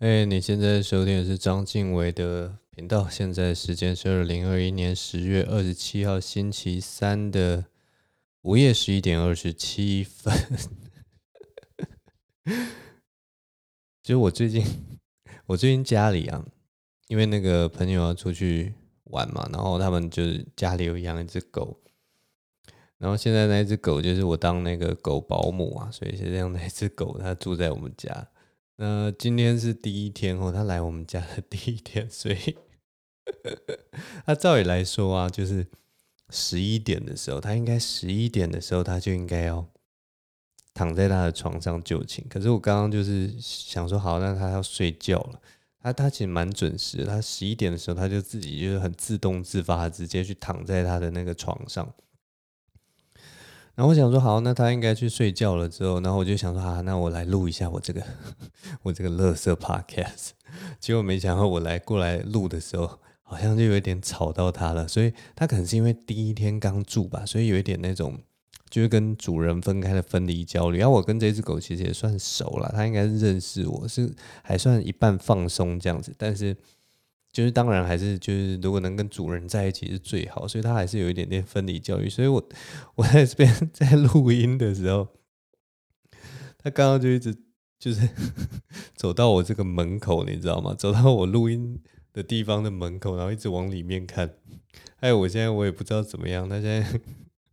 哎，你现在收听的是章晋唯的频道。现在时间是二零二一年十月二十七号星期三的午夜十一点二十七分。其实我最近，我最近家里啊，因为那个朋友要出去玩嘛，然后他们就是家里有养一只狗，然后现在那只狗就是我当那个狗保姆啊，所以现在那只狗它住在我们家。那今天是第一天哦，他来我们家的第一天，所以 他照理来说啊，就是十一点的时候，他应该十一点的时候他就应该要躺在他的床上就寝。可是我刚刚就是想说，好，那他要睡觉了。他他其实蛮准时的，他十一点的时候他就自己就是很自动自发，直接去躺在他的那个床上。然后我想说，好，那他应该去睡觉了。之后，然后我就想说，啊，那我来录一下我这个 我这个乐色 podcast。结果没想到，我来过来录的时候，好像就有一点吵到他了。所以他可能是因为第一天刚住吧，所以有一点那种就是跟主人分开的分离焦虑。然后我跟这只狗其实也算熟了，它应该是认识我，是还算一半放松这样子，但是。就是当然还是就是如果能跟主人在一起是最好，所以他还是有一点点分离教育。所以我 我在这边在录音的时候，他刚刚就一直就是 走到我这个门口，你知道吗？走到我录音的地方的门口，然后一直往里面看。还有我现在我也不知道怎么样，他现在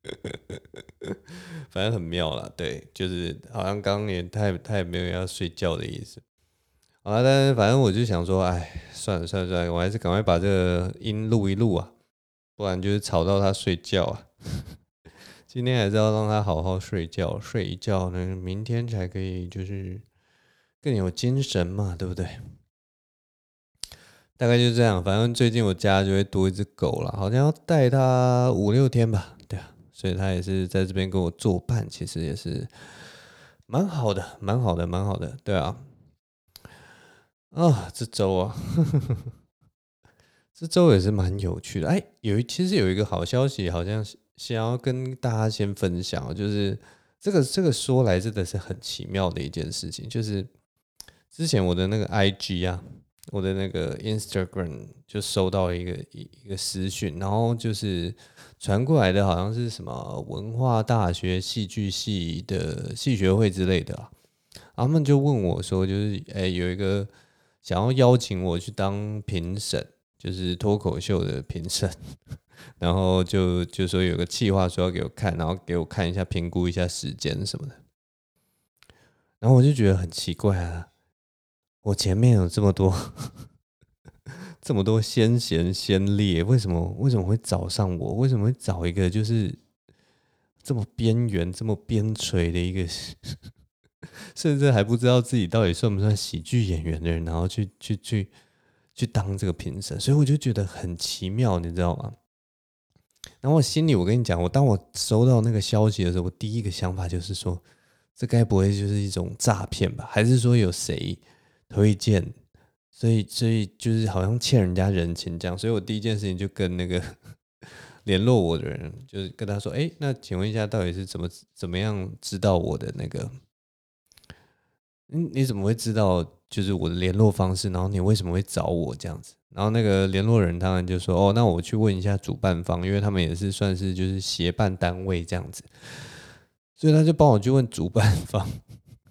反正很妙啦，对，就是好像刚刚也他也他也没有要睡觉的意思。啊，但是反正我就想说，哎，算了算了算了，我还是赶快把这个音录一录啊，不然就是吵到他睡觉啊。今天还是要让他好好睡觉，睡一觉呢，明天才可以就是更有精神嘛，对不对？大概就这样，反正最近我家就会多一只狗了，好像要带它五六天吧，对啊，所以它也是在这边跟我作伴，其实也是蛮好的，蛮好的，蛮好的，对啊。啊、这周啊，呵呵这周也是蛮有趣的。哎，有一其实有一个好消息，好像想要跟大家先分享，就是这个这个说来真的是很奇妙的一件事情，就是之前我的那个 IG 啊，我的那个 Instagram 就收到一个一一个私讯，然后就是传过来的好像是什么文化大学戏剧系的系学会之类的啊，他们就问我说，就是哎有一个。想要邀请我去当评审，就是脱口秀的评审，然后就就说有个计划说要给我看，然后给我看一下评估一下时间什么的，然后我就觉得很奇怪啊，我前面有这么多 这么多先贤先烈，为什么为什么会找上我？为什么会找一个就是这么边缘、这么边陲的一个？甚至还不知道自己到底算不算喜剧演员的人，然后去去去去当这个评审，所以我就觉得很奇妙，你知道吗？然后我心里，我跟你讲，我当我收到那个消息的时候，我第一个想法就是说，这该不会就是一种诈骗吧？还是说有谁推荐？所以所以就是好像欠人家人情这样。所以我第一件事情就跟那个 联络我的人，就是跟他说：“哎，那请问一下，到底是怎么怎么样知道我的那个？”你你怎么会知道就是我的联络方式？然后你为什么会找我这样子？然后那个联络人当然就说：“哦，那我去问一下主办方，因为他们也是算是就是协办单位这样子。”所以他就帮我去问主办方，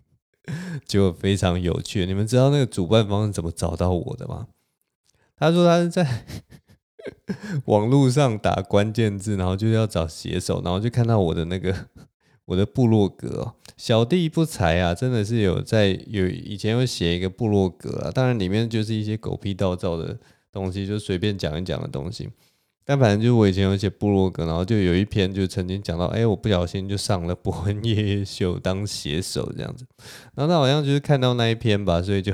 就非常有趣。你们知道那个主办方是怎么找到我的吗？他说他是在 网络上打关键字，然后就要找写手，然后就看到我的那个。我的部落格，小弟不才啊，真的是有在有以前有写一个部落格啊，当然里面就是一些狗屁倒灶的东西，就随便讲一讲的东西。但反正就是我以前有写部落格，然后就有一篇就曾经讲到，哎，我不小心就上了博恩夜夜秀当写手这样子，然后他好像就是看到那一篇吧，所以就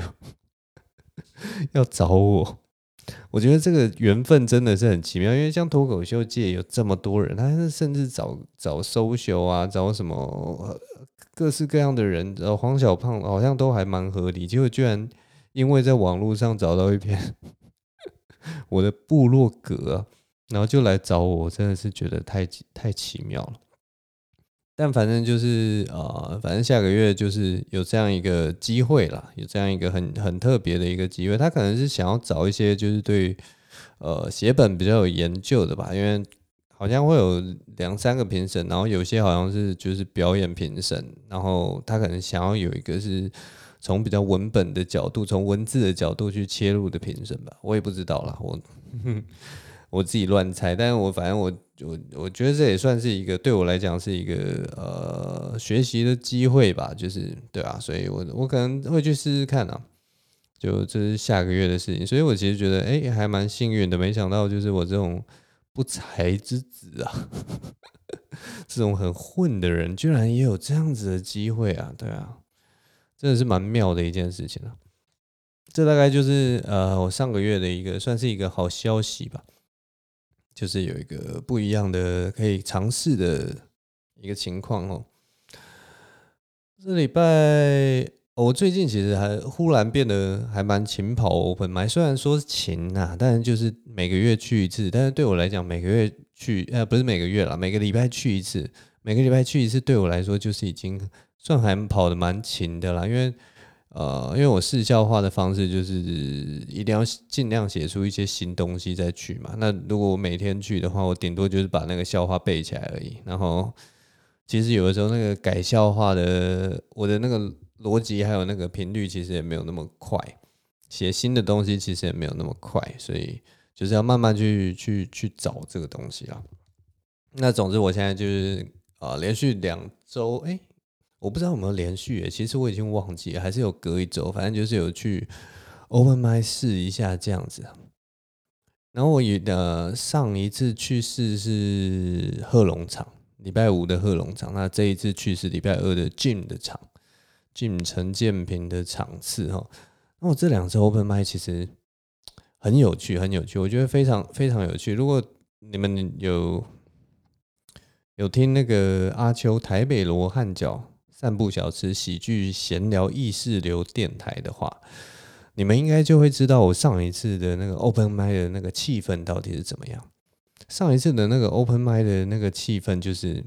要找我。我觉得这个缘分真的是很奇妙，因为像脱口秀界有这么多人，他甚至找找 social 啊，找什么各式各样的人，呃黄小胖好像都还蛮合理。结果居然因为在网络上找到一篇 我的部落格，然后就来找我，我真的是觉得太太奇妙了。但反正就是呃，反正下个月就是有这样一个机会啦，有这样一个很很特别的一个机会。他可能是想要找一些就是对呃写本比较有研究的吧，因为好像会有两三个评审，然后有些好像是就是表演评审，然后他可能想要有一个是从比较文本的角度，从文字的角度去切入的评审吧，我也不知道啦，我。我自己乱猜，但是我反正我我我觉得这也算是一个对我来讲是一个呃学习的机会吧，就是对啊，所以我我可能会去试试看啊，就这是下个月的事情，所以我其实觉得哎、还蛮幸运的，没想到就是我这种不才之子啊，这种很混的人，居然也有这样子的机会啊，对啊，真的是蛮妙的一件事情啊，这大概就是呃我上个月的一个算是一个好消息吧。就是有一个不一样的可以尝试的一个情况哦。这礼拜我最近其实还忽然变得还蛮勤跑 open mic，虽然说是勤啊，但是就是每个月去一次。但是对我来讲，每个月去呃不是每个月啦，每个礼拜去一次，每个礼拜去一次，对我来说就是已经算还跑得蛮勤的啦，因为。呃，因为我试笑话的方式就是一定要尽量写出一些新东西再去嘛。那如果我每天去的话，我顶多就是把那个笑话背起来而已。然后，其实有的时候那个改笑话的，我的那个逻辑还有那个频率，其实也没有那么快。写新的东西其实也没有那么快，所以就是要慢慢去去去找这个东西啦。那总之，我现在就是啊、呃，连续两周，哎。我不知道有没有连续诶，其实我已经忘记了，还是有隔一周，反正就是有去 open mic 试一下这样子。然后我也呃上一次去试是贺龙场，礼拜五的贺龙场，那这一次去是礼拜二的 Jim 的场进陈建平的场次哈。那我这两次 open mic 其实很有趣，很有趣，我觉得非常非常有趣。如果你们有有听那个阿秋台北罗汉脚。散步小吃喜剧闲聊意识流电台的话，你们应该就会知道我上一次的那个 open mic 的那个气氛到底是怎么样。上一次的那个 open mic 的那个气氛就是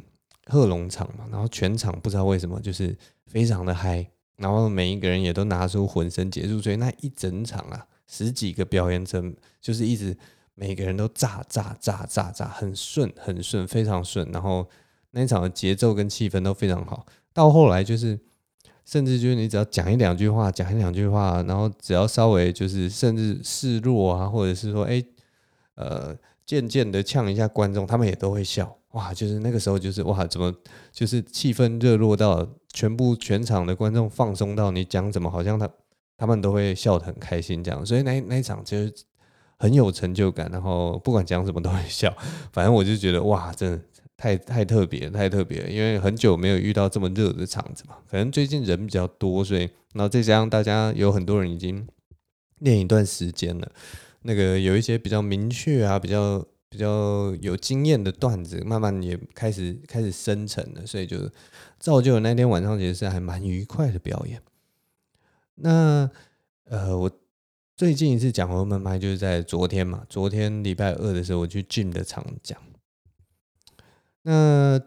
贺龙场嘛，然后全场不知道为什么就是非常的嗨，然后每一个人也都拿出浑身解数，所以那一整场啊十几个表演者就是一直每个人都炸炸炸炸炸，很顺很顺，非常顺，然后那一场的节奏跟气氛都非常好。到后来就是，甚至就是你只要讲一两句话，讲一两句话，然后只要稍微就是甚至示弱啊，或者是说，哎，呃，渐渐的呛一下观众，他们也都会笑。哇，就是那个时候就是哇，怎么就是气氛热络到全部全场的观众放松到你讲怎么好像他他们都会笑得很开心这样，所以那那一场就是很有成就感，然后不管讲什么都会笑，反正我就觉得哇，真的。太太特别，太特别，因为很久没有遇到这么热的场子嘛。可能最近人比较多，所以然后再加上大家有很多人已经练一段时间了，那个有一些比较明确啊，比较比较有经验的段子，慢慢也开始开始生成了，所以就造就了那天晚上其实是还蛮愉快的表演。那呃，我最近一次讲 open mic 就是在昨天嘛，昨天礼拜二的时候我去 Jim 的场讲。那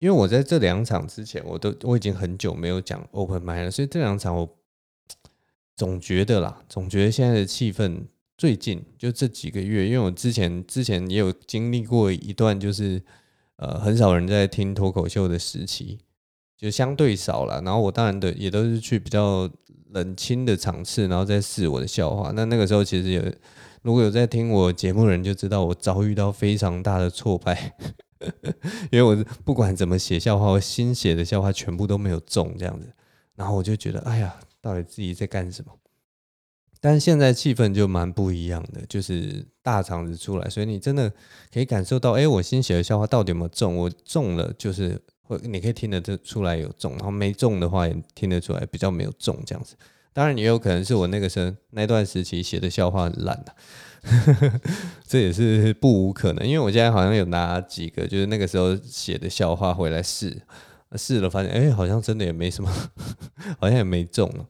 因为我在这两场之前，我都我已经很久没有讲 open mic 了，所以这两场我总觉得啦，总觉得现在的气氛最近就这几个月，因为我之前之前也有经历过一段，就是呃很少人在听脱口秀的时期，就相对少了。然后我当然的也都是去比较冷清的场次，然后再试我的笑话。那那个时候其实有如果有在听我节目的人就知道，我遭遇到非常大的挫败。因为我不管怎么写笑话，我新写的笑话全部都没有中这样子，然后我就觉得，哎呀，到底自己在干什么？但现在气氛就蛮不一样的，就是大场子出来，所以你真的可以感受到，哎，我新写的笑话到底有没有中？我中了，就是会你可以听得出来有中，然后没中的话也听得出来比较没有中这样子。当然也有可能是我那个时候那段时期写的笑话很烂的。这也是不无可能，因为我现在好像有拿几个，就是那个时候写的笑话回来试，试了发现，哎，好像真的也没什么，好像也没中了。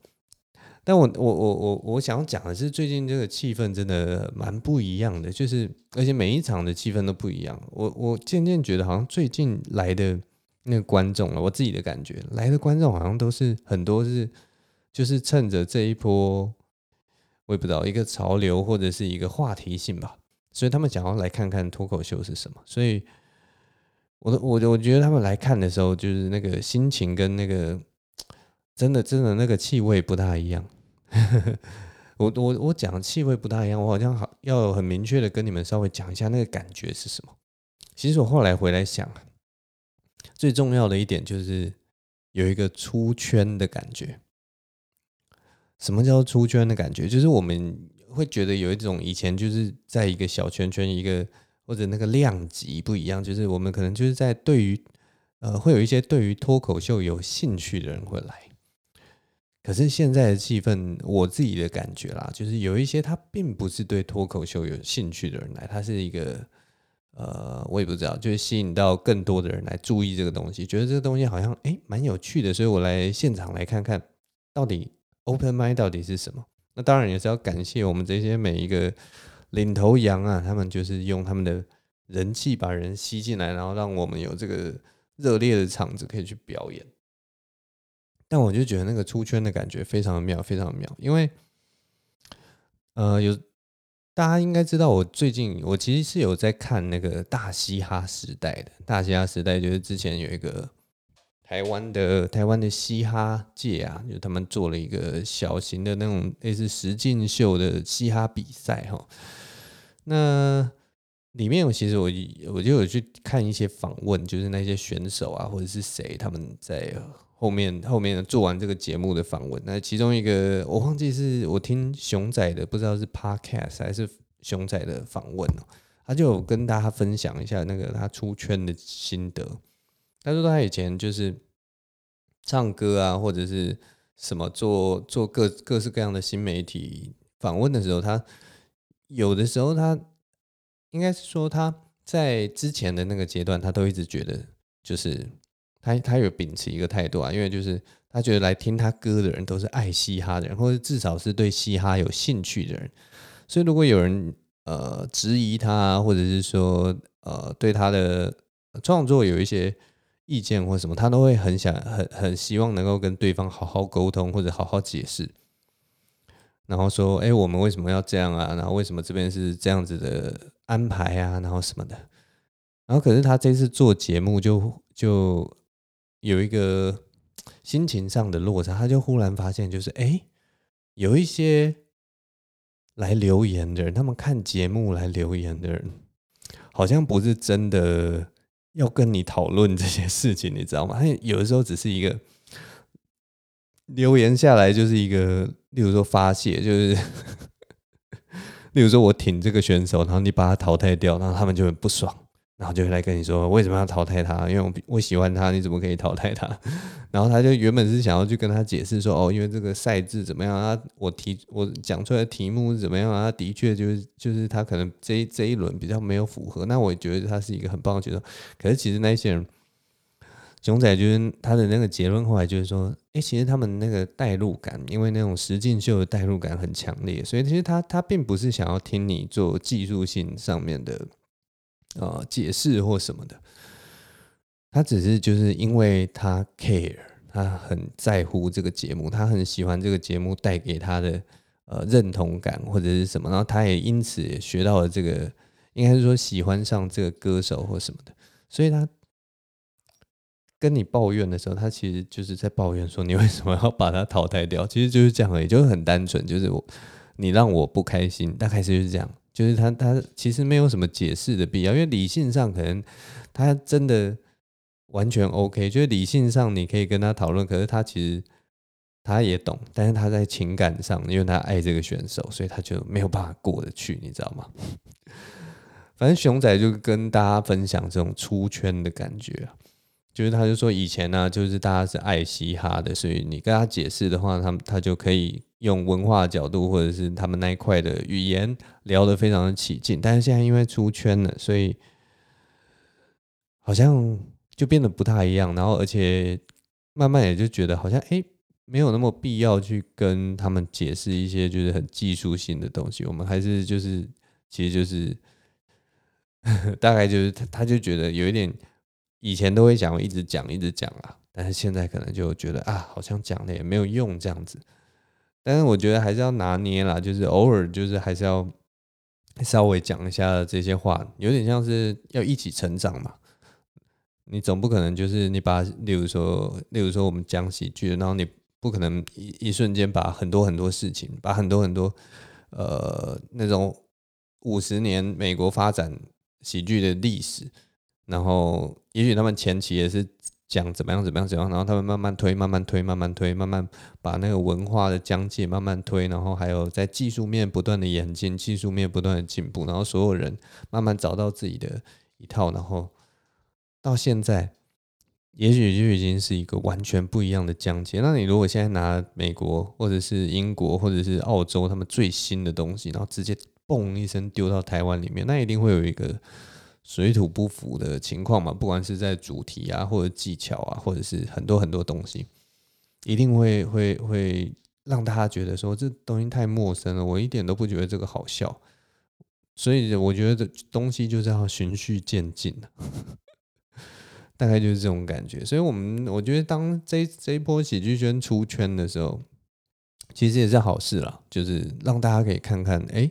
但我我我我我想讲的是，最近这个气氛真的蛮不一样的，就是而且每一场的气氛都不一样。我我渐渐觉得，好像最近来的那个观众了，我自己的感觉，来的观众好像都是很多是，就是趁着这一波，我也不知道一个潮流或者是一个话题性吧，所以他们想要来看看脱口秀是什么。所以，我的我我觉得他们来看的时候，就是那个心情跟那个真的真的那个气味不大一样。我我我讲气味不大一样，我好像好要很明确的跟你们稍微讲一下那个感觉是什么。其实我后来回来想，最重要的一点就是有一个出圈的感觉。什么叫出圈的感觉？就是我们会觉得有一种以前就是在一个小圈圈，一个或者那个量级不一样，就是我们可能就是在对于呃会有一些对于脱口秀有兴趣的人会来。可是现在的气氛，我自己的感觉啦，就是有一些他并不是对脱口秀有兴趣的人来，他是一个呃，我也不知道，就是吸引到更多的人来注意这个东西，觉得这个东西好像诶蛮有趣的，所以我来现场来看看到底 open mind 到底是什么。那当然也是要感谢我们这些每一个领头羊啊，他们就是用他们的人气把人吸进来，然后让我们有这个热烈的场子可以去表演。但我就觉得那个出圈的感觉非常的妙，非常的妙，因为，呃，有大家应该知道，我最近我其实是有在看那个大嘻哈时代的，大嘻哈时代就是之前有一个台湾的台湾的嘻哈界啊，就他们做了一个小型的那种类似实境秀的嘻哈比赛哈，那里面我其实我我就有去看一些访问，就是那些选手啊或者是谁他们在。后面后面做完这个节目的访问，那其中一个我忘记是我听熊仔的，不知道是 Podcast 还是熊仔的访问哦，他就跟大家分享一下那个他出圈的心得。他说他以前就是唱歌啊，或者是什么做做各各式各样的新媒体访问的时候，他有的时候他应该是说他在之前的那个阶段，他都一直觉得就是。他他有秉持一个态度啊，因为就是他觉得来听他歌的人都是爱嘻哈的人，或者至少是对嘻哈有兴趣的人。所以如果有人呃质疑他，或者是说呃对他的创作有一些意见或什么，他都会很想很很希望能够跟对方好好沟通或者好好解释，然后说哎、我们为什么要这样啊？然后为什么这边是这样子的安排啊？然后什么的。然后可是他这次做节目就就。有一个心情上的落差，他就忽然发现，就是哎，有一些来留言的人，他们看节目来留言的人，好像不是真的要跟你讨论这些事情，你知道吗？他 有的时候只是一个留言下来，就是一个，例如说发泄，就是 例如说我挺这个选手，然后你把他淘汰掉，然后他们就很不爽。然后就会来跟你说为什么要淘汰他？因为我我喜欢他，你怎么可以淘汰他？然后他就原本是想要去跟他解释说，哦，因为这个赛制怎么样啊？我提我讲出来的题目是怎么样啊？的确就是就是他可能这一这一轮比较没有符合。那我也觉得他是一个很棒的选手。可是其实那些人，熊仔就是他的那个结论后来就是说，哎，其实他们那个代入感，因为那种实境秀的代入感很强烈，所以其实他他并不是想要听你做技术性上面的。呃，解释或什么的，他只是就是因为他 care，他很在乎这个节目，他很喜欢这个节目带给他的呃认同感或者是什么，然后他也因此也学到了这个，应该是说喜欢上这个歌手或什么的，所以他跟你抱怨的时候，他其实就是在抱怨说你为什么要把他淘汰掉，其实就是这样而已，就是很单纯，就是我你让我不开心，大概就是这样。就是他，他其实没有什么解释的必要，因为理性上可能他真的完全 OK，就是理性上你可以跟他讨论，可是他其实他也懂，但是他在情感上，因为他爱这个选手，所以他就没有办法过得去，你知道吗？反正熊仔就跟大家分享这种出圈的感觉，啊就是他就说以前呢，就是大家是爱嘻哈的，所以你跟他解释的话，他他就可以。用文化角度或者是他们那一块的语言聊得非常的起劲，但是现在因为出圈了，所以好像就变得不太一样。然后而且慢慢也就觉得好像哎，没有那么必要去跟他们解释一些就是很技术性的东西。我们还是就是其实就是大概就是他他就觉得有一点以前都会想一直讲一直讲啊，但是现在可能就觉得啊，好像讲了也没有用这样子。但是我觉得还是要拿捏啦，就是偶尔就是还是要稍微讲一下这些话，有点像是要一起成长嘛。你总不可能就是你把，例如说，例如说我们讲喜剧，然后你不可能一一瞬间把很多很多事情，把很多很多呃那种五十年美国发展喜剧的历史，然后也许他们前期也是讲怎么样怎么样怎样，然后他们慢慢推，慢慢推，慢慢推，慢慢把那个文化的疆界慢慢推，然后还有在技术面不断的演进，技术面不断的进步，然后所有人慢慢找到自己的一套，然后。到现在，也许就已经是一个完全不一样的疆界。那你如果现在拿美国或者是英国或者是澳洲他们最新的东西，然后直接嘣一声丢到台湾里面，那一定会有一个水土不服的情况嘛？不管是在主题啊，或者技巧啊，或者是很多很多东西，一定会会会让大家觉得说这东西太陌生了，我一点都不觉得这个好笑。所以我觉得这东西就是要循序渐进。大概就是这种感觉，所以，我们我觉得，当这这一波喜剧圈出圈的时候，其实也是好事啦，就是让大家可以看看，哎，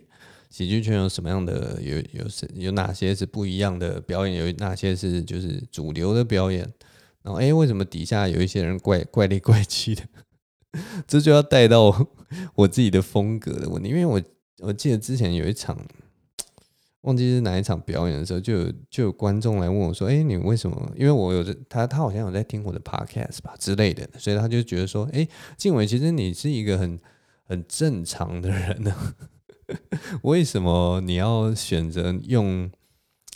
喜剧圈有什么样的，有有是有哪些是不一样的表演，有哪些是就是主流的表演，然后，哎，为什么底下有一些人怪怪里怪气的？这就要带到 我自己的风格的问题，因为我我记得之前有一场。忘记是哪一场表演的时候，就有就有观众来问我说：“哎，你为什么？因为我有他，他好像有在听我的 podcast 吧之类的，所以他就觉得说：哎，静伟，其实你是一个很很正常的人呢，为什么你要选择用？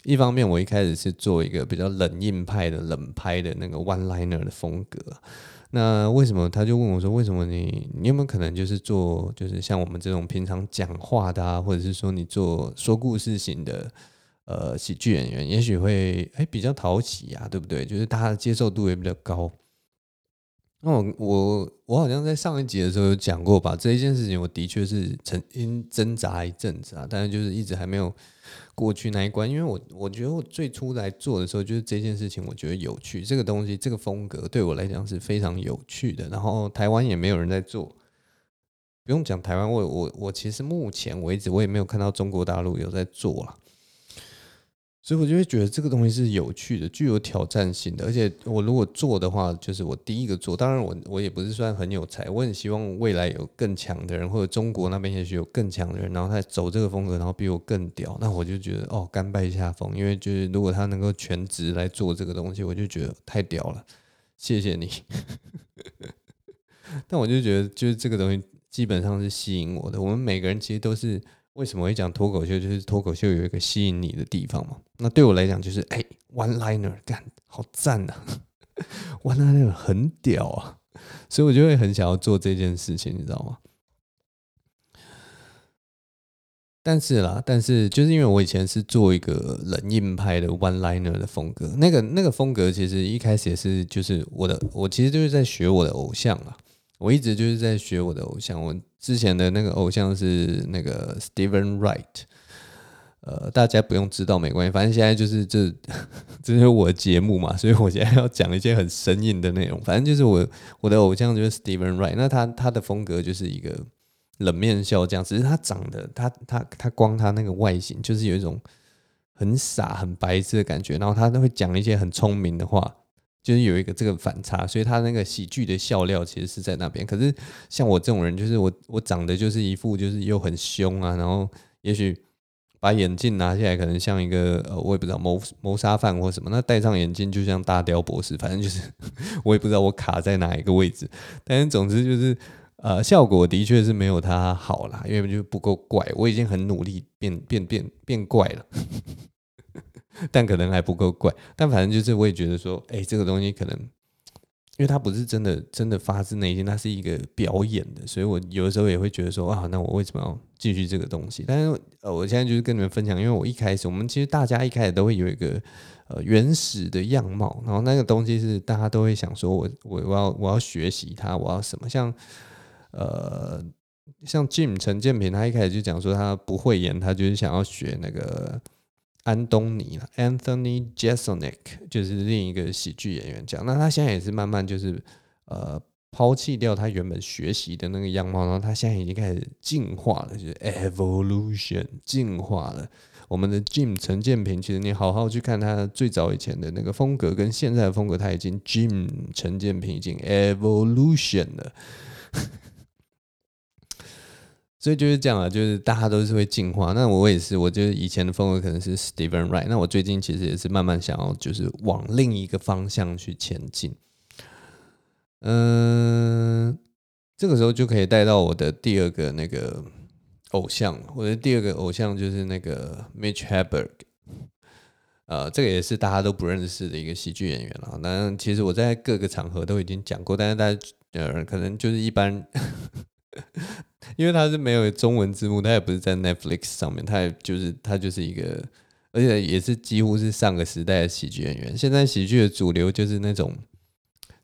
一方面，我一开始是做一个比较冷硬派的冷拍的那个 one liner 的风格。”那为什么他就问我说：“为什么你你有没有可能就是做就是像我们这种平常讲话的啊，或者是说你做说故事型的呃喜剧演员，也许会哎比较讨喜啊，对不对？就是大家的接受度也比较高。”那我我我好像在上一集的时候有讲过吧，这一件事情我的确是曾经挣扎一阵子啊，但是就是一直还没有过去那一关，因为我我觉得我最初来做的时候，就是这件事情我觉得有趣，这个东西这个风格对我来讲是非常有趣的，然后台湾也没有人在做，不用讲台湾，我我我其实目前为止我也没有看到中国大陆有在做了。所以，我就会觉得这个东西是有趣的，具有挑战性的。而且，我如果做的话，就是我第一个做。当然我，我也不是算很有才，我很希望未来有更强的人，或者中国那边也许有更强的人，然后他走这个风格，然后比我更屌。那我就觉得哦，甘拜下风。因为就是如果他能够全职来做这个东西，我就觉得太屌了。谢谢你。但我就觉得，就是这个东西基本上是吸引我的。我们每个人其实都是。为什么会讲脱口秀？就是脱口秀有一个吸引你的地方嘛。那对我来讲，就是哎，one liner，干，好赞啊，one liner 很屌啊，所以我就会很想要做这件事情，你知道吗？但是啦，但是就是因为我以前是做一个冷硬派的 one liner 的风格，那个那个风格其实一开始也是就是我的，我其实就是在学我的偶像啊。我一直就是在学我的偶像，我之前的那个偶像是那个 Steven Wright，呃，大家不用知道没关系，反正现在就是这，这是我的节目嘛，所以我现在要讲一些很生硬的内容。反正就是我我的偶像就是 Steven Wright，那他他的风格就是一个冷面笑匠，只是他长得他他他光他那个外形就是有一种很傻很白痴的感觉，然后他都会讲一些很聪明的话。就是有一个这个反差，所以他那个喜剧的笑料其实是在那边。可是像我这种人，就是我我长得就是一副就是又很凶啊，然后也许把眼镜拿下来，可能像一个呃，我也不知道谋谋杀犯或什么。那戴上眼镜就像大雕博士，反正就是 我也不知道我卡在哪一个位置。但是总之就是呃，效果的确是没有他好啦，因为就不够怪。我已经很努力变变变变怪了。但可能还不够怪，但反正就是我也觉得说，哎、这个东西可能，因为它不是真的真的发自内心，它是一个表演的，所以我有的时候也会觉得说，啊，那我为什么要继续这个东西？但是呃，我现在就是跟你们分享，因为我一开始，我们其实大家一开始都会有一个呃原始的样貌，然后那个东西是大家都会想说我我我要我要学习它，我要什么？像呃像 Jim 陈建平，他一开始就讲说他不会演，他就是想要学那个。安东尼，Anthony Jeselnik，就是另一个喜剧演员讲。那他现在也是慢慢就是呃抛弃掉他原本学习的那个样貌，然后他现在已经开始进化了，就是 evolution 进化了。我们的 Jim 陈建平，其实你好好去看他最早以前的那个风格，跟现在的风格，他已经 Jim 陈建平已经 evolution 了。所以就是这样啊，就是大家都是会进化。那我也是，我觉得以前的风格可能是 Steven Wright，那我最近其实也是慢慢想要，就是往另一个方向去前进。嗯，这个时候就可以带到我的第二个那个偶像，我的第二个偶像就是那个 Mitch Hedberg。呃，这个也是大家都不认识的一个喜剧演员了。那其实我在各个场合都已经讲过，但是大家呃，可能就是一般。因为他是没有中文字幕，他也不是在 Netflix 上面，他也就是他就是一个，而且也是几乎是上个时代的喜剧演员。现在喜剧的主流就是那种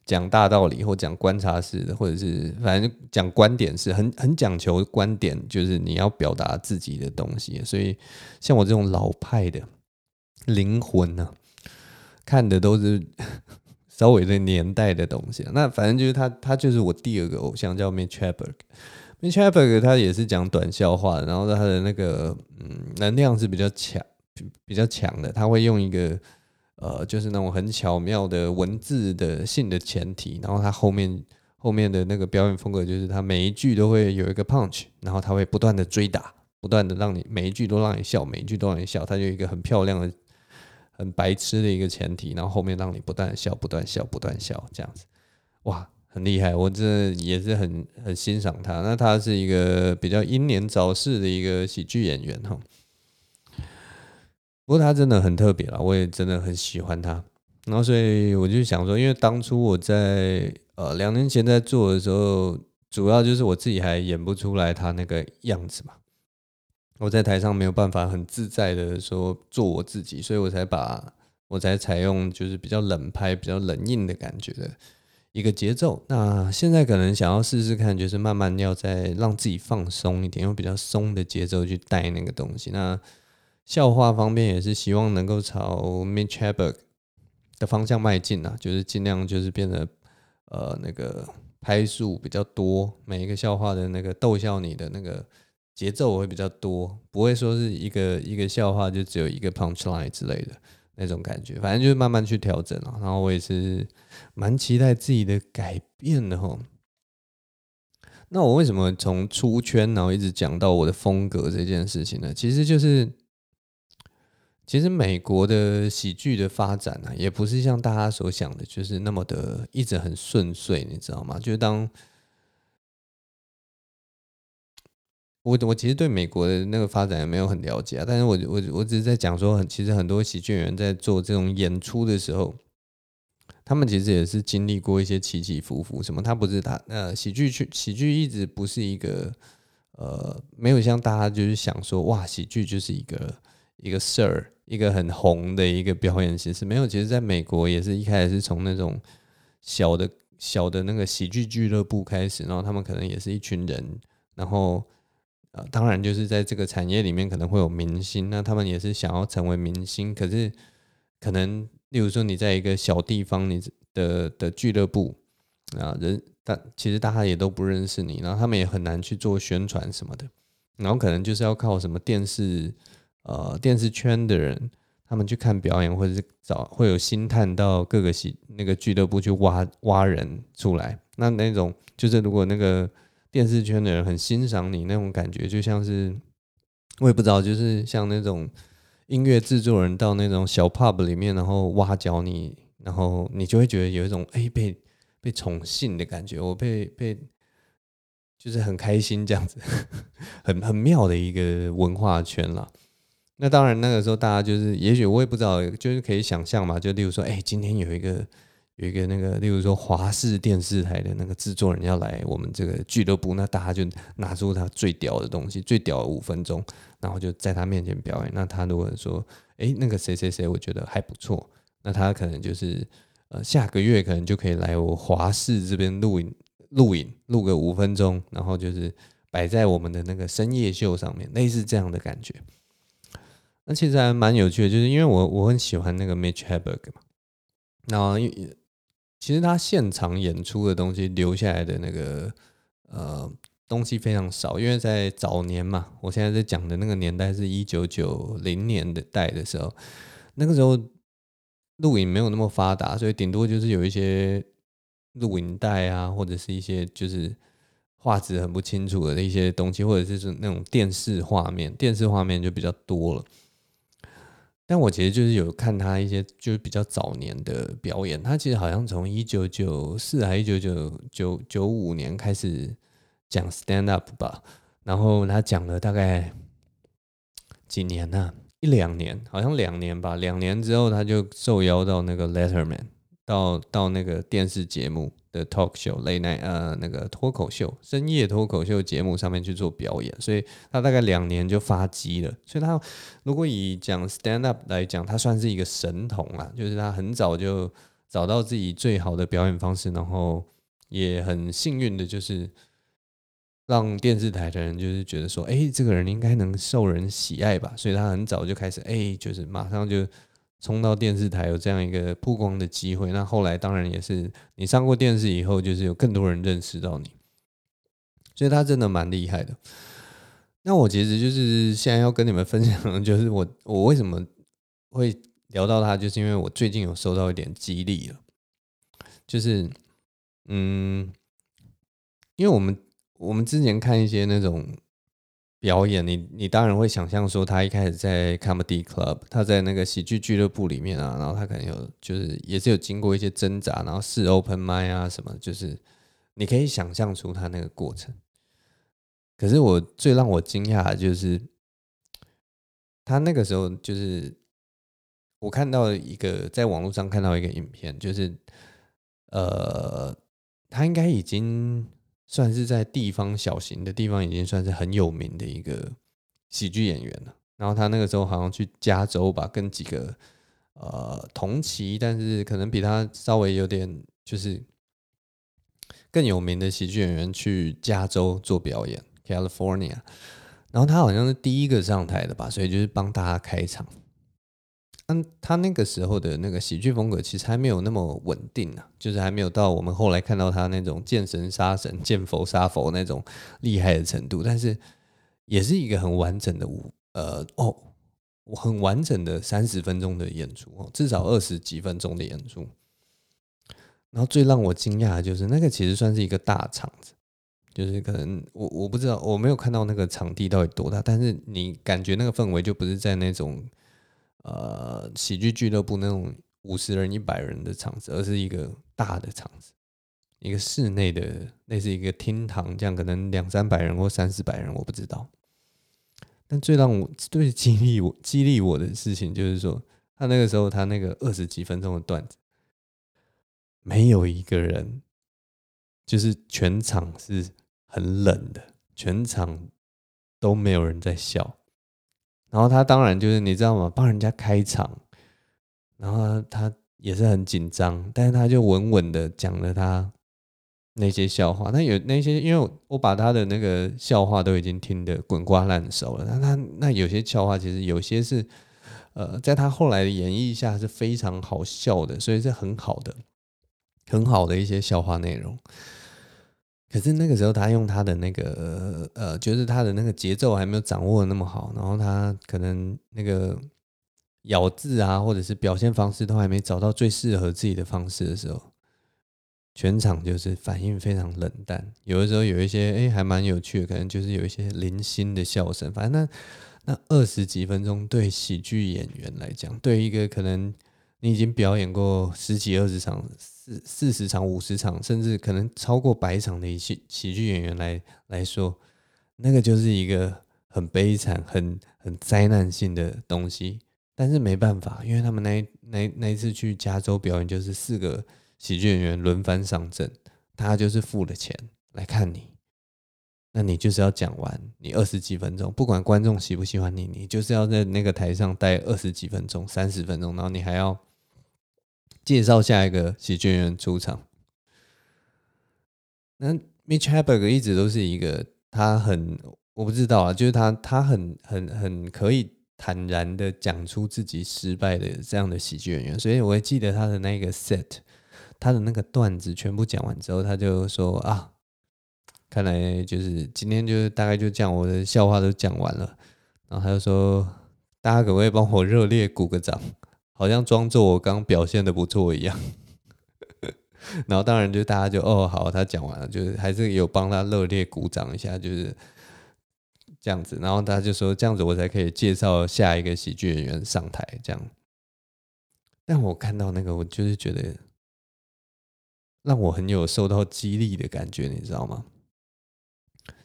讲大道理或讲观察式的，或者是反正讲观点是很很讲求观点，就是你要表达自己的东西。所以像我这种老派的灵魂呢、啊，看的都是 稍微的年代的东西。那反正就是他，他就是我第二个偶像，叫 Mitch Hedberg。Mitch Hedberg 他也是讲短笑话，然后他的那个嗯能量是比较强，比较强的。他会用一个呃，就是那种很巧妙的文字的性的前提，然后他后面后面的那个表演风格就是他每一句都会有一个 punch，然后他会不断的追打，不断的让你每一句都让你笑，每一句都让你笑。他就一个很漂亮的、很白痴的一个前提，然后后面让你不断笑、不断笑、不断笑，这样子，哇！很厉害，我这也是很很欣赏他。那他是一个比较英年早逝的一个喜剧演员哈。不过他真的很特别了，我也真的很喜欢他。然后所以我就想说，因为当初我在呃两年前在做的时候，主要就是我自己还演不出来他那个样子嘛。我在台上没有办法很自在的说做我自己，所以我才把我才采用就是比较冷拍、比较冷硬的感觉的。一个节奏，那现在可能想要试试看，就是慢慢要再让自己放松一点，用比较松的节奏去带那个东西。那笑话方面也是希望能够朝 Mitch Hedberg 的方向迈进啊，就是尽量就是变得呃那个拍数比较多，每一个笑话的那个逗笑你的那个节奏会比较多，不会说是一个一个笑话就只有一个 punchline 之类的。那种感觉，反正就是慢慢去调整了。然后我也是蛮期待自己的改变的哈。那我为什么从出圈，然后一直讲到我的风格这件事情呢？其实就是，其实美国的喜剧的发展呢，也不是像大家所想的，就是那么的一直很顺遂，你知道吗？就是当。我我其实对美国的那个发展也没有很了解啊，但是我我我只是在讲说，很其实很多喜剧演员在做这种演出的时候，他们其实也是经历过一些起起伏伏。什么？他不是他呃，喜剧去喜剧一直不是一个呃，没有像大家就是想说哇，喜剧就是一个一个事儿，一个很红的一个表演形式。没有，其实在美国也是一开始是从那种小的小的那个喜剧俱乐部开始，然后他们可能也是一群人，然后。呃，当然就是在这个产业里面可能会有明星，那他们也是想要成为明星，可是可能例如说你在一个小地方，你的的俱乐部啊，人大其实大家也都不认识你，然后他们也很难去做宣传什么的，然后可能就是要靠什么电视呃电视圈的人，他们去看表演，或者是找会有星探到各个系那个俱乐部去挖挖人出来，那那种就是如果那个。电视圈的人很欣赏你那种感觉，就像是我也不知道，就是像那种音乐制作人到那种小 pub 里面，然后挖角你，然后你就会觉得有一种哎、被被宠幸的感觉，我被被就是很开心这样子，很很妙的一个文化圈啦。那当然那个时候大家就是，也许我也不知道，就是可以想象嘛，就例如说，哎、今天有一个。有一个那个，例如说华视电视台的那个制作人要来我们这个俱乐部，那大家就拿出他最屌的东西，最屌的五分钟，然后就在他面前表演。那他如果说，诶，那个谁谁谁，我觉得还不错，那他可能就是呃下个月可能就可以来我华视这边录影录影录个五分钟，然后就是摆在我们的那个深夜秀上面，类似这样的感觉。那其实还蛮有趣的，就是因为我我很喜欢那个 Mitch Hedberg 嘛，然后其实他现场演出的东西留下来的那个呃东西非常少，因为在早年嘛，我现在在讲的那个年代是一九九零年的代的时候，那个时候录影没有那么发达，所以顶多就是有一些录影带啊，或者是一些就是。画质很不清楚的一些东西，或者是那种电视画面，电视画面就比较多了。但我其实就是有看他一些就是比较早年的表演，他其实好像从一九九四还一九九九九五年开始讲 stand up 吧，然后他讲了大概几年呢、啊？一两年，好像两年吧。两年之后他就受邀到那个 Letterman，到到那个电视节目。的 talk show late night 呃那个脱口秀深夜脱口秀节目上面去做表演，所以他大概两年就发迹了。所以他如果以讲 stand up 来讲，他算是一个神童啊，就是他很早就找到自己最好的表演方式，然后也很幸运的就是让电视台的人就是觉得说，哎、这个人应该能受人喜爱吧，所以他很早就开始，哎、就是马上就。冲到电视台有这样一个曝光的机会，那后来当然也是你上过电视以后，就是有更多人认识到你，所以他真的蛮厉害的。那我其实就是现在要跟你们分享的，就是我我为什么会聊到他，就是因为我最近有收到一点激励了，就是嗯，因为我们我们之前看一些那种。表演，你你当然会想象说，他一开始在 Comedy Club，他在那个喜剧俱乐部里面啊，然后他可能有就是也是有经过一些挣扎，然后试 Open Mic 啊什么，就是你可以想象出他那个过程。可是我最让我惊讶的就是，他那个时候就是我看到一个在网络上看到一个影片，就是呃，他应该已经。算是在地方小型的地方已经算是很有名的一个喜剧演员了。然后他那个时候好像去加州吧，跟几个呃同期，但是可能比他稍微有点就是更有名的喜剧演员去加州做表演，California。然后他好像是第一个上台的吧，所以就是帮大家开场。他那个时候的那个喜剧风格其实还没有那么稳定啊，就是还没有到我们后来看到他那种见神杀神、见佛杀佛那种厉害的程度。但是也是一个很完整的舞，呃，哦，很完整的三十分钟的演出哦，至少二十几分钟的演出。然后最让我惊讶的就是那个其实算是一个大场子，就是可能我我不知道我没有看到那个场地到底多大，但是你感觉那个氛围就不是在那种。呃，喜剧俱乐部那种五十人、一百人的场子，而是一个大的场子，一个室内的，类似一个厅堂，这样可能两三百人或三四百人，我不知道。但最让我最激励我、激励我的事情，就是说，他那个时候他那个二十几分钟的段子，没有一个人，就是全场是很冷的，全场都没有人在笑。然后他当然就是你知道吗？帮人家开场，然后他也是很紧张，但是他就稳稳的讲了他那些笑话。那有那些，因为我把他的那个笑话都已经听得滚瓜烂熟了。那他那有些笑话其实有些是呃，在他后来的演绎下是非常好笑的，所以是很好的、很好的一些笑话内容。可是那个时候，他用他的那个呃，就是他的那个节奏还没有掌握的那么好，然后他可能那个咬字啊，或者是表现方式都还没找到最适合自己的方式的时候，全场就是反应非常冷淡。有的时候有一些哎，还蛮有趣的，可能就是有一些零星的笑声。反正那那二十几分钟，对喜剧演员来讲，对一个可能你已经表演过十几二十场。四四十场、五十场，甚至可能超过百场的一些喜剧演员来来说，那个就是一个很悲惨、很很灾难性的东西。但是没办法，因为他们那那那一次去加州表演，就是四个喜剧演员轮番上阵，他就是付了钱来看你，那你就是要讲完你二十几分钟，不管观众喜不喜欢你，你就是要在那个台上待二十几分钟、三十分钟，然后你还要。介绍下一个喜剧演员出场。那 Mitch Hedberg 一直都是一个他很我不知道啊，就是他他很很很可以坦然的讲出自己失败的这样的喜剧演员，所以我会记得他的那个 set，他的那个段子全部讲完之后，他就说啊，看来就是今天就是大概就这样，我的笑话都讲完了，然后他就说，大家可不可以帮我热烈鼓个掌，好像装作我刚表现的不错一样，然后当然就大家就哦好，他讲完了，就是还是有帮他热烈鼓掌一下，就是。这样子，然后他就说这样子我才可以介绍下一个喜剧演员上台。这样，但我看到那个，我就是觉得让我很有受到激励的感觉，你知道吗？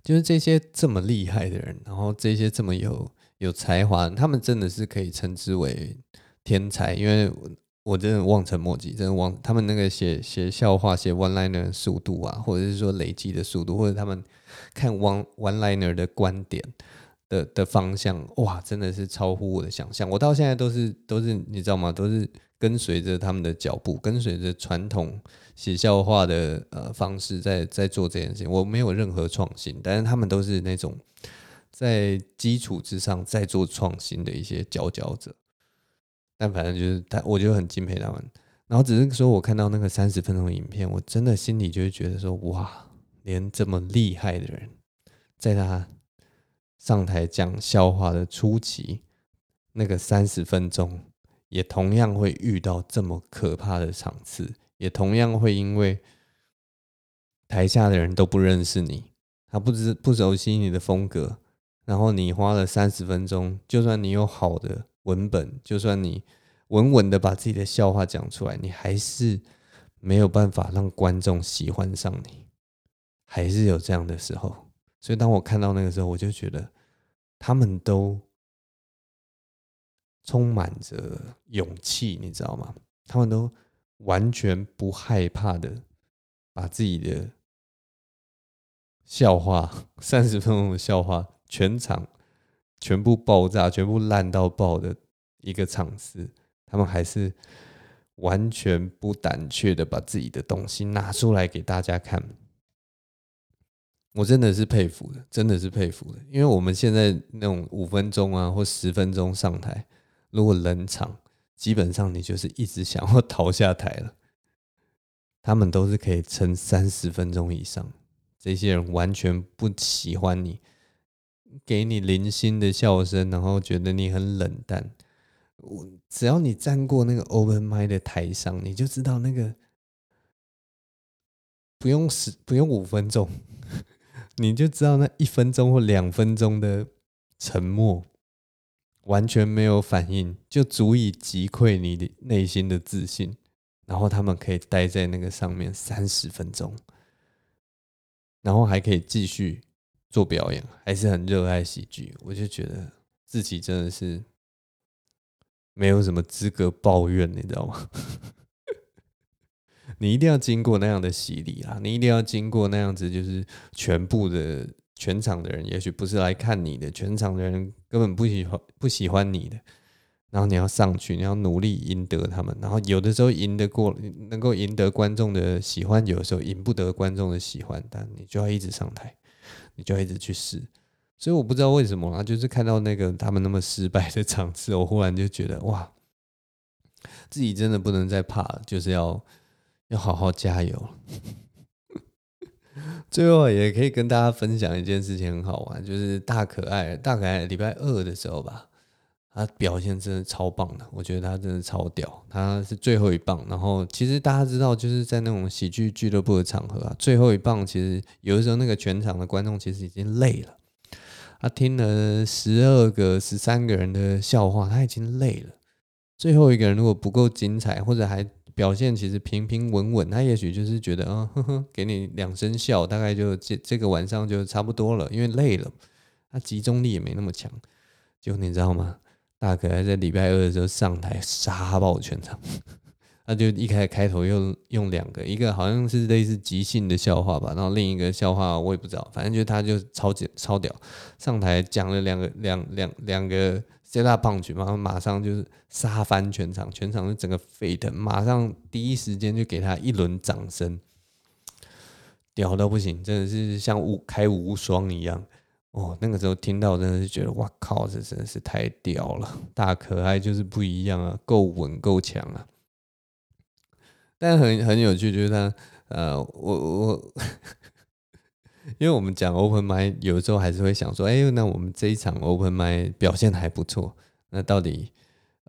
就是这些这么厉害的人，然后这些这么有有才华，他们真的是可以称之为天才，因为我真的望尘莫及，真的望他们那个写写笑话、写 one liner 的速度啊，或者是说累积的速度，或者他们。看 one one liner 的观点的的方向，哇，真的是超乎我的想象。我到现在都是都是你知道吗？都是跟随着他们的脚步，跟随着传统写笑话的呃方式在在做这件事情。我没有任何创新，但是他们都是那种在基础之上在做创新的一些佼佼者。但反正就是他，我就很敬佩他们。然后只是说我看到那个三十分钟的影片，我真的心里就会觉得说，哇。连这么厉害的人，在他上台讲笑话的初期，那个三十分钟，也同样会遇到这么可怕的场次，也同样会因为台下的人都不认识你，他不知不熟悉你的风格，然后你花了三十分钟，就算你有好的文本，就算你稳稳的把自己的笑话讲出来，你还是没有办法让观众喜欢上你。还是有这样的时候，所以当我看到那个时候，我就觉得他们都充满着勇气，你知道吗？他们都完全不害怕的把自己的笑话，三十分钟的笑话，全场全部爆炸，全部烂到爆的一个场次，他们还是完全不胆怯的把自己的东西拿出来给大家看。我真的是佩服的，真的是佩服的，因为我们现在那种五分钟啊或十分钟上台，如果冷场，基本上你就是一直想要逃下台了。他们都是可以撑三十分钟以上，这些人完全不喜欢你，给你零星的笑声，然后觉得你很冷淡。我只要你站过那个 open mic 的台上，你就知道那个不用十不用五分钟。你就知道那一分钟或两分钟的沉默，完全没有反应，就足以击溃你的内心的自信。然后他们可以待在那个上面三十分钟，然后还可以继续做表演，还是很热爱喜剧。我就觉得自己真的是没有什么资格抱怨，你知道吗？你一定要经过那样的洗礼啊！你一定要经过那样子，就是全部的全场的人，也许不是来看你的，全场的人根本不喜欢不喜欢你的。然后你要上去，你要努力赢得他们。然后有的时候赢得过，能够赢得观众的喜欢；有的时候赢不得观众的喜欢，但你就要一直上台，你就一直去试。所以我不知道为什么啊，就是看到那个他们那么失败的场次，我忽然就觉得哇，自己真的不能再怕了，就是要。要好好加油。最后也可以跟大家分享一件事情，很好玩，就是大可爱，大可爱礼拜二的时候吧，他表现真的超棒的，我觉得他真的超屌，他是最后一棒。然后其实大家知道，就是在那种喜剧俱乐部的场合啊，最后一棒其实有的时候那个全场的观众其实已经累了，他听了十二个、十三个人的笑话，他已经累了。最后一个人如果不够精彩，或者还表现其实平平稳稳，他也许就是觉得啊，呵呵，给你两声笑，大概就这这个晚上就差不多了，因为累了，他集中力也没那么强。就你知道吗？大可爱在礼拜二的时候上台杀爆全场，他就一开开头又用两个，一个好像是类似即兴的笑话吧，然后另一个笑话我也不知道，反正就他就超级超屌，上台讲了两个两两两个。接大棒球，然后马上就是杀翻全场，全场就整个沸腾，马上第一时间就给他一轮掌声，屌到不行，真的是像无开无双一样。哦，那个时候听到真的是觉得哇靠，这真的是太屌了，大可爱就是不一样啊，够稳够强啊。但很很有趣，就是他呃，我我，因为我们讲 open mic，有时候还是会想说，哎，那我们这一场 open mic 表现还不错，那到底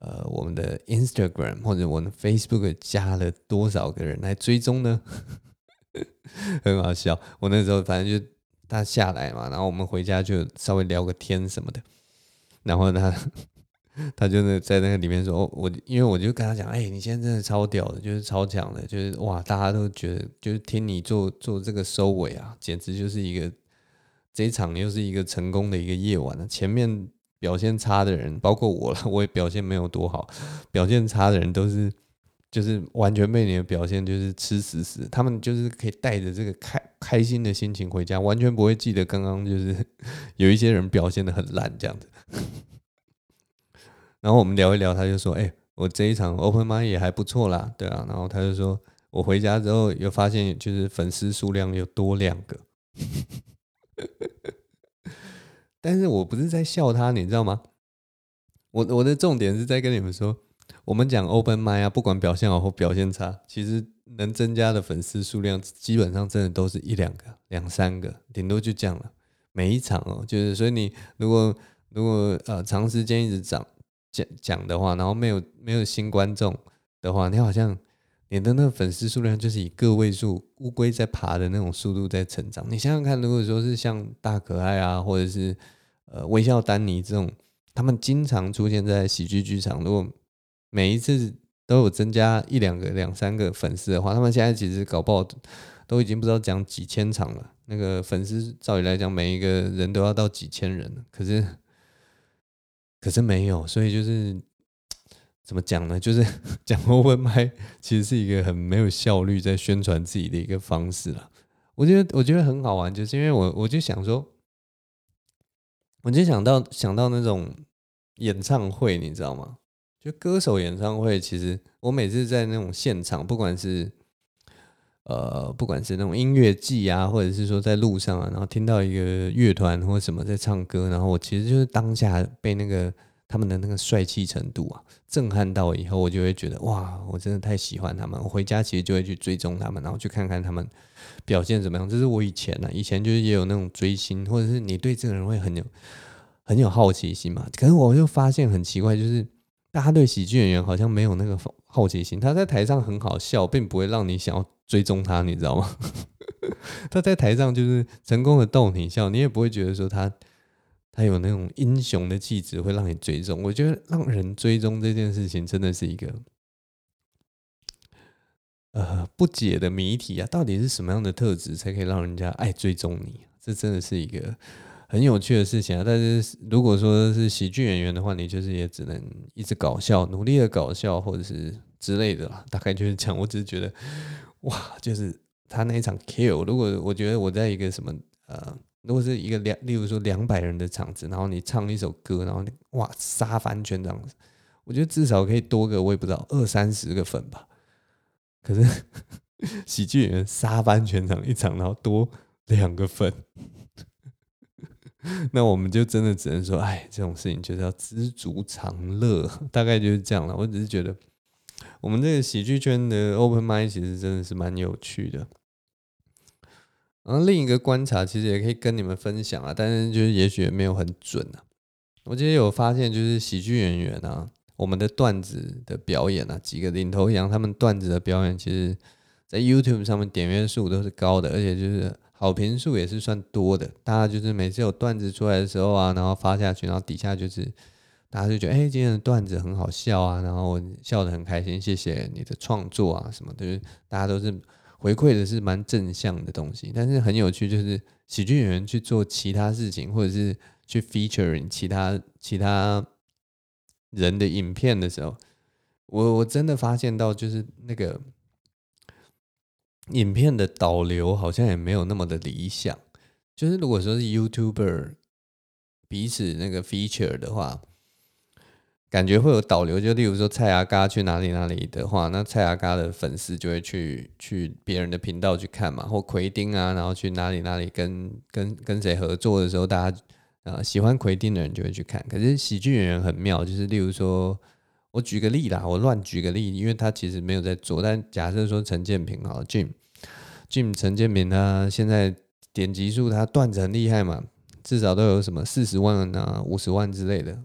呃我们的 Instagram 或者我们 Facebook 加了多少个人来追踪呢？很好笑，我那时候反正就。他下来嘛，然后我们回家就稍微聊个天什么的，然后他 他就是在那个里面说，我因为我就跟他讲，哎，你现在真的超屌的，就是超强的，就是哇，大家都觉得就是听你做做这个收尾啊，简直就是一个这一场又是一个成功的一个夜晚了。前面表现差的人，包括我了，我也表现没有多好，表现差的人都是。就是完全被你的表现就是吃死死，他们就是可以带着这个开开心的心情回家，完全不会记得刚刚就是 有一些人表现的很烂这样子。然后我们聊一聊，他就说：“哎，我这一场 open mic 也还不错啦，对啊。”然后他就说：“我回家之后又发现，就是粉丝数量又多两个。”但是我不是在笑他，你知道吗？我我的重点是在跟你们说。我们讲 open mic 啊，不管表现好或表现差，其实能增加的粉丝数量，基本上真的都是一两个、两三个，顶多就这样了。每一场哦，就是所以你如果如果呃长时间一直讲讲讲的话，然后没有没有新观众的话，你好像你的那个粉丝数量就是以个位数乌龟在爬的那种速度在成长。你想想看，如果说是像大可爱啊，或者是呃微笑丹尼这种，他们经常出现在喜剧剧场，如果每一次都有增加一两个、两三个粉丝的话，他们现在其实搞不好都已经不知道讲几千场了。那个粉丝照理来讲，每一个人都要到几千人，可是可是没有，所以就是怎么讲呢？就是 讲 open mic 其实是一个很没有效率在宣传自己的一个方式了。我觉得我觉得很好玩，就是因为我我就想说，我就想到想到那种演唱会，你知道吗？就歌手演唱会，其实我每次在那种现场，不管是呃，不管是那种音乐季啊，或者是说在路上啊，然后听到一个乐团或什么在唱歌，然后我其实就是当下被那个他们的那个帅气程度啊震撼到以后，我就会觉得哇，我真的太喜欢他们。我回家其实就会去追踪他们，然后去看看他们表现怎么样。这是我以前呢、啊，以前就是也有那种追星，或者是你对这个人会很有很有好奇心嘛。可是我就发现很奇怪，就是。大家对喜剧演员好像没有那个好奇心，他在台上很好笑，并不会让你想要追踪他，你知道吗？他在台上就是成功的逗你笑，你也不会觉得说他他有那种英雄的气质会让你追踪。我觉得让人追踪这件事情真的是一个呃不解的谜题啊！到底是什么样的特质才可以让人家爱追踪你？这真的是一个。很有趣的事情啊，但是如果说是喜剧演员的话，你就是也只能一直搞笑，努力的搞笑，或者是之类的啦。大概就是这样。我只是觉得，哇，就是他那一场 kill。如果我觉得我在一个什么呃，如果是一个两，例如说两百人的场子，然后你唱一首歌，然后哇杀翻全场，我觉得至少可以多个我也不知道二三十个粉吧。可是 喜剧演员杀翻全场一场，然后多两个粉。那我们就真的只能说，哎，这种事情就是要知足常乐，大概就是这样了。我只是觉得，我们这个喜剧圈的 open mind 其实真的是蛮有趣的。然后另一个观察，其实也可以跟你们分享啊，但是就是也许也没有很准啊。我今天有发现，就是喜剧演员啊，我们的段子的表演啊，几个领头羊他们段子的表演，其实在 YouTube 上面点阅数都是高的，而且就是。好评数也是算多的，大家就是每次有段子出来的时候啊，然后发下去，然后底下就是大家就觉得，哎、今天的段子很好笑啊，然后笑得很开心，谢谢你的创作啊什么的，就是大家都是回馈的是蛮正向的东西。但是很有趣，就是喜剧演员去做其他事情，或者是去 featuring 其他其他人的影片的时候，我我真的发现到就是那个。影片的导流好像也没有那么的理想，就是如果说是 YouTuber 彼此那个 feature 的话，感觉会有导流。就例如说蔡阿嘎去哪里哪里的话，那蔡阿嘎的粉丝就会去去别人的频道去看嘛，或奎丁啊，然后去哪里哪里跟跟跟谁合作的时候，大家啊，喜欢奎丁的人就会去看。可是喜剧演员很妙，就是例如说，我举个例啦，我乱举个例，因为他其实没有在做。但假设说陈建平啊，Jim，Jim 陈建平他现在点击数，他段子很厉害嘛，至少都有什么四十万啊、五十万之类的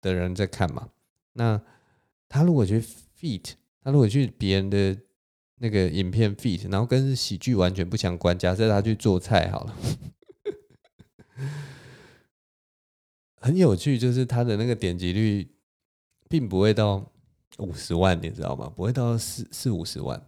的人在看嘛。那他如果去 feat，他如果去别人的那个影片 feat，然后跟喜剧完全不相关，假设他去做菜好了。很有趣，就是他的那个点击率并不会到五十万，你知道吗？不会到四四五十万，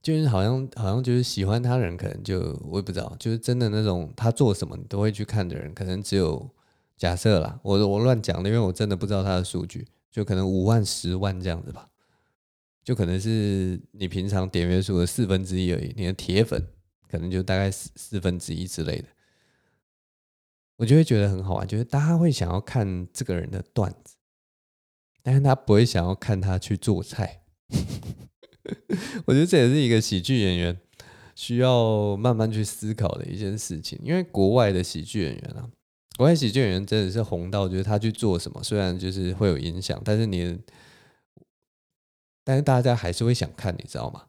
就是好像好像就是喜欢他的人，可能就我也不知道，就是真的那种他做什么你都会去看的人，可能只有假设啦，我我乱讲的，因为我真的不知道他的数据，就可能五万、十万这样子吧，就可能是你平常点阅数的四分之一而已，你的铁粉可能就大概四四分之一之类的。我就会觉得很好玩，就是大家会想要看这个人的段子，但是他不会想要看他去做菜。我觉得这也是一个喜剧演员需要慢慢去思考的一件事情，因为国外的喜剧演员啊，国外喜剧演员真的是红到，就是他去做什么，虽然就是会有影响，但是你，但是大家还是会想看，你知道吗？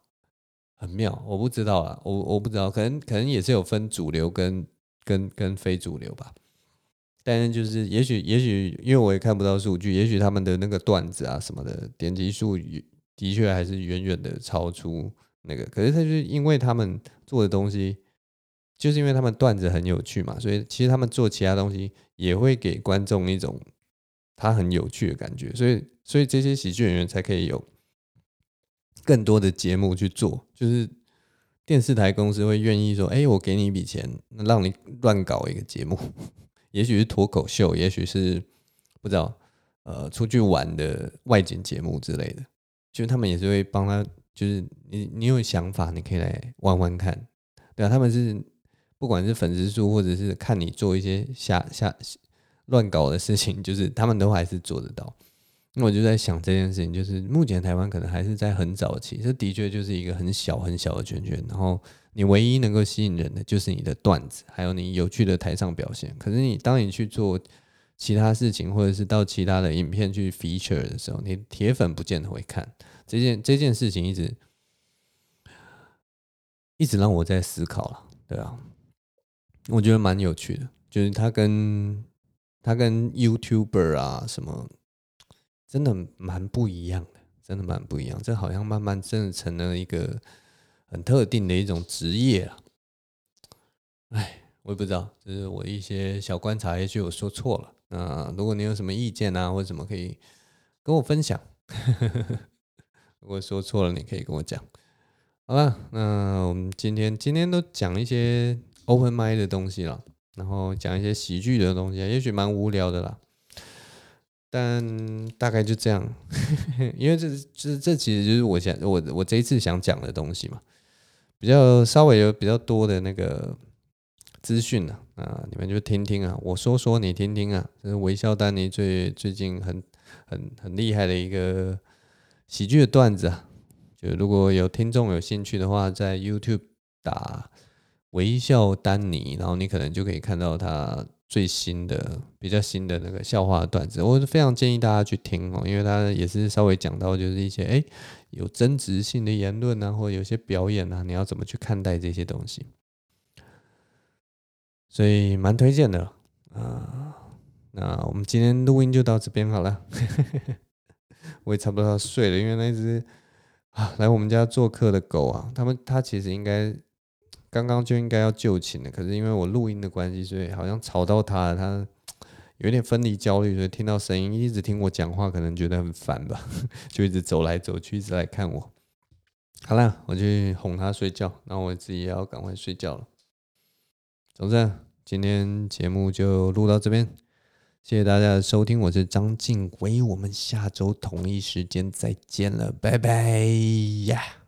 很妙，我不知道啊，我我不知道，可能可能也是有分主流跟跟跟非主流吧。但是就是，也许也许，因为我也看不到数据，也许他们的那个段子啊什么的点击数的确还是远远的超出那个。可是他就是因为他们做的东西，就是因为他们段子很有趣嘛，所以其实他们做其他东西也会给观众一种他很有趣的感觉。所以所以这些喜剧演员才可以有更多的节目去做，就是电视台公司会愿意说：“哎，我给你一笔钱，让你乱搞一个节目。” 也许是脱口秀，也许是不知道，呃，出去玩的外景节目之类的，就是他们也是会帮他，就是你你有想法，你可以来玩玩看，对啊，他们是不管是粉丝数，或者是看你做一些瞎瞎乱搞的事情，就是他们都还是做得到。那我就在想这件事情，就是目前台湾可能还是在很早期，这的确就是一个很小很小的圈圈，然后。你唯一能够吸引人的就是你的段子，还有你有趣的台上表现。可是你当你去做其他事情，或者是到其他的影片去 feature 的时候，你铁粉不见得会看。这件这件事情一直一直让我在思考了，对啊，我觉得蛮有趣的，就是他跟他跟 YouTuber 啊什么，真的蛮不一样的，真的蛮不一样。这好像慢慢真的成了一个。很特定的一种职业啊，哎，我也不知道，这是我一些小观察，也许我说错了。那如果你有什么意见啊，或者什么可以跟我分享，如果说错了，你可以跟我讲。好吧，那我们今天今天都讲一些 open mic 的东西了，然后讲一些喜剧的东西，也许蛮无聊的啦。但大概就这样，因为这这这其实就是我想我我这一次想讲的东西嘛。比较稍微有比较多的那个资讯啊，啊，你们就听听啊，我说说你听听啊，这是微笑丹尼最最近很很很厉害的一个喜剧的段子啊，就如果有听众有兴趣的话，在 YouTube 打微笑丹尼，然后你可能就可以看到他最新的比较新的那个笑话段子，我非常建议大家去听哦，因为他也是稍微讲到就是一些诶。有争执性的言论啊，或者有些表演啊，你要怎么去看待这些东西？所以蛮推荐的啊。那我们今天录音就到这边好了，我也差不多要睡了，因为那只啊来我们家做客的狗啊，他们他其实应该刚刚就应该要就寝了，可是因为我录音的关系，所以好像吵到他了，他。有点分离焦虑，所以听到声音，一直听我讲话，可能觉得很烦吧，就一直走来走去，一直来看我。好了，我去哄他睡觉，那我自己也要赶快睡觉了。总之，今天节目就录到这边，谢谢大家的收听，我是张晋唯，我们下周同一时间再见了，拜拜呀。